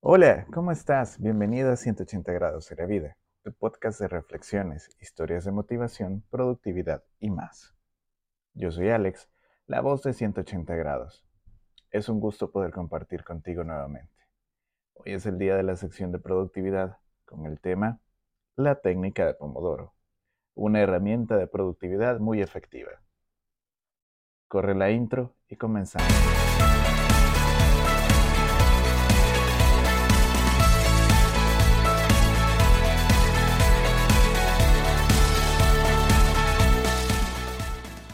Hola, ¿cómo estás? Bienvenido a 180 grados de la vida, tu podcast de reflexiones, historias de motivación, productividad y más. Yo soy Alex, la voz de 180 grados. Es un gusto poder compartir contigo nuevamente. Hoy es el día de la sección de productividad con el tema La técnica de Pomodoro, una herramienta de productividad muy efectiva. Corre la intro y comenzamos.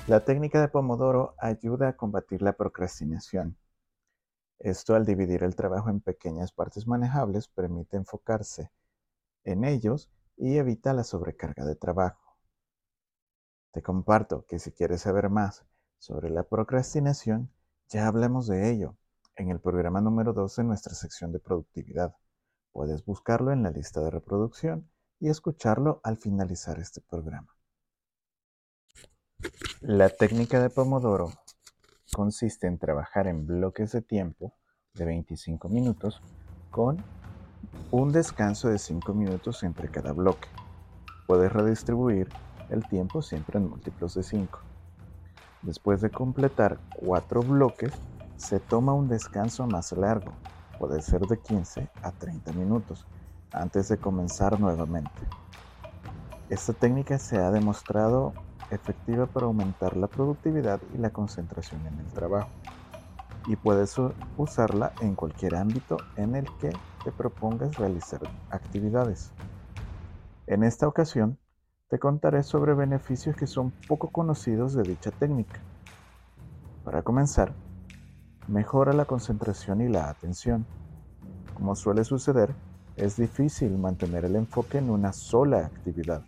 La técnica de Pomodoro ayuda a combatir la procrastinación. Esto al dividir el trabajo en pequeñas partes manejables permite enfocarse en ellos y evita la sobrecarga de trabajo. Te comparto que si quieres saber más sobre la procrastinación, ya hablamos de ello en el programa número 2 de nuestra sección de productividad. Puedes buscarlo en la lista de reproducción y escucharlo al finalizar este programa. La técnica de Pomodoro consiste en trabajar en bloques de tiempo de 25 minutos con un descanso de 5 minutos entre cada bloque. Puedes redistribuir el tiempo siempre en múltiplos de 5. Después de completar 4 bloques, se toma un descanso más largo, puede ser de 15 a 30 minutos, antes de comenzar nuevamente. Esta técnica se ha demostrado efectiva para aumentar la productividad y la concentración en el trabajo. Y puedes usarla en cualquier ámbito en el que te propongas realizar actividades. En esta ocasión, te contaré sobre beneficios que son poco conocidos de dicha técnica. Para comenzar, mejora la concentración y la atención. Como suele suceder, es difícil mantener el enfoque en una sola actividad.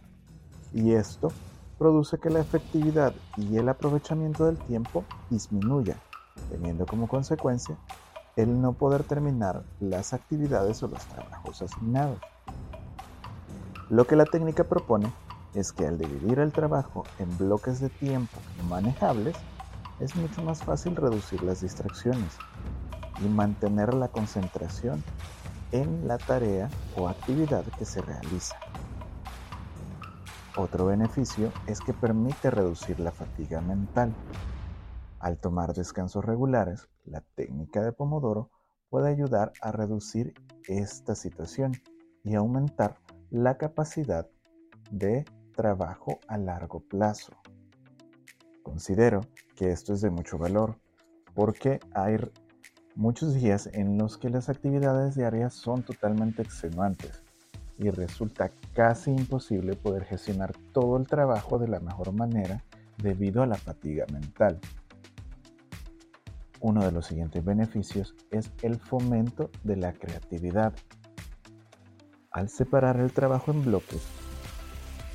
Y esto produce que la efectividad y el aprovechamiento del tiempo disminuya, teniendo como consecuencia el no poder terminar las actividades o los trabajos asignados. Lo que la técnica propone es que al dividir el trabajo en bloques de tiempo manejables, es mucho más fácil reducir las distracciones y mantener la concentración en la tarea o actividad que se realiza. Otro beneficio es que permite reducir la fatiga mental. Al tomar descansos regulares, la técnica de Pomodoro puede ayudar a reducir esta situación y aumentar la capacidad de trabajo a largo plazo. Considero que esto es de mucho valor porque hay muchos días en los que las actividades diarias son totalmente extenuantes y resulta casi imposible poder gestionar todo el trabajo de la mejor manera debido a la fatiga mental. Uno de los siguientes beneficios es el fomento de la creatividad. Al separar el trabajo en bloques,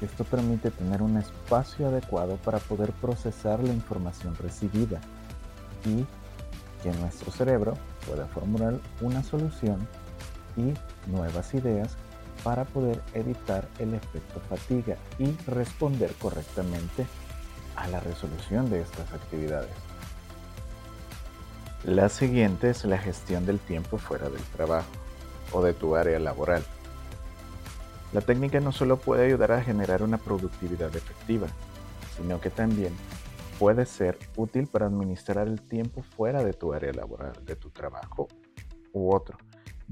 esto permite tener un espacio adecuado para poder procesar la información recibida y que nuestro cerebro pueda formular una solución y nuevas ideas para poder evitar el efecto fatiga y responder correctamente a la resolución de estas actividades. La siguiente es la gestión del tiempo fuera del trabajo o de tu área laboral. La técnica no solo puede ayudar a generar una productividad efectiva, sino que también puede ser útil para administrar el tiempo fuera de tu área laboral, de tu trabajo u otro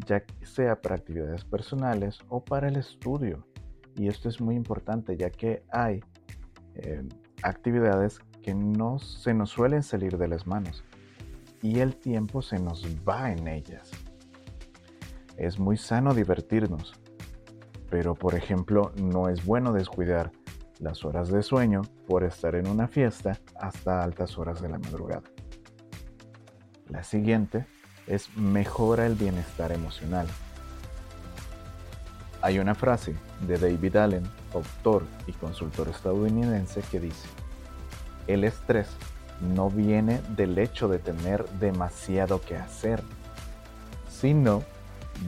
ya sea para actividades personales o para el estudio. Y esto es muy importante ya que hay eh, actividades que no se nos suelen salir de las manos y el tiempo se nos va en ellas. Es muy sano divertirnos, pero por ejemplo no es bueno descuidar las horas de sueño por estar en una fiesta hasta altas horas de la madrugada. La siguiente es mejora el bienestar emocional. Hay una frase de David Allen, autor y consultor estadounidense, que dice, el estrés no viene del hecho de tener demasiado que hacer, sino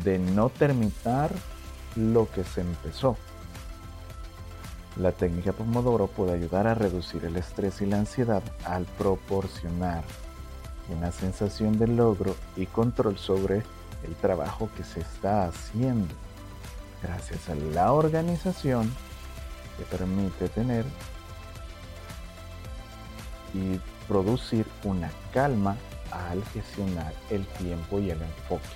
de no terminar lo que se empezó. La técnica Pomodoro puede ayudar a reducir el estrés y la ansiedad al proporcionar una sensación de logro y control sobre el trabajo que se está haciendo gracias a la organización que permite tener y producir una calma al gestionar el tiempo y el enfoque.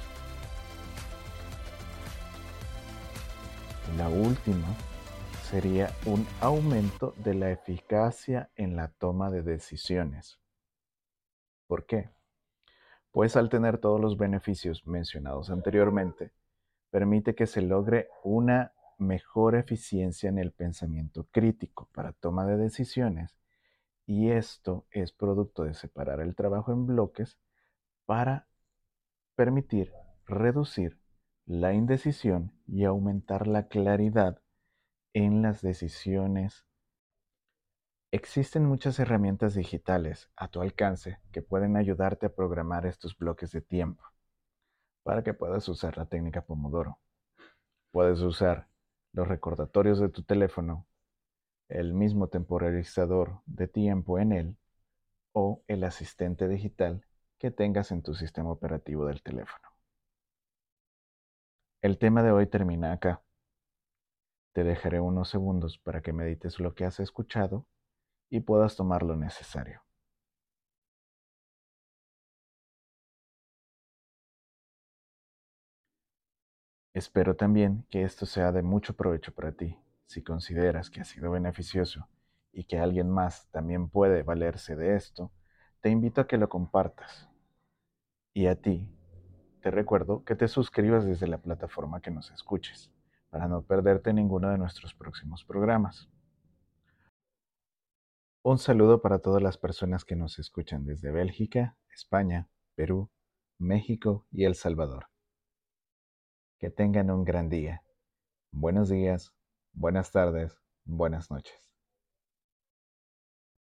La última sería un aumento de la eficacia en la toma de decisiones. ¿Por qué? Pues al tener todos los beneficios mencionados anteriormente, permite que se logre una mejor eficiencia en el pensamiento crítico para toma de decisiones y esto es producto de separar el trabajo en bloques para permitir reducir la indecisión y aumentar la claridad en las decisiones. Existen muchas herramientas digitales a tu alcance que pueden ayudarte a programar estos bloques de tiempo para que puedas usar la técnica Pomodoro. Puedes usar los recordatorios de tu teléfono, el mismo temporalizador de tiempo en él o el asistente digital que tengas en tu sistema operativo del teléfono. El tema de hoy termina acá. Te dejaré unos segundos para que medites lo que has escuchado y puedas tomar lo necesario. Espero también que esto sea de mucho provecho para ti, si consideras que ha sido beneficioso y que alguien más también puede valerse de esto, te invito a que lo compartas. Y a ti, te recuerdo que te suscribas desde la plataforma que nos escuches, para no perderte ninguno de nuestros próximos programas. Un saludo para todas las personas que nos escuchan desde Bélgica, España, Perú, México y El Salvador. Que tengan un gran día. Buenos días, buenas tardes, buenas noches.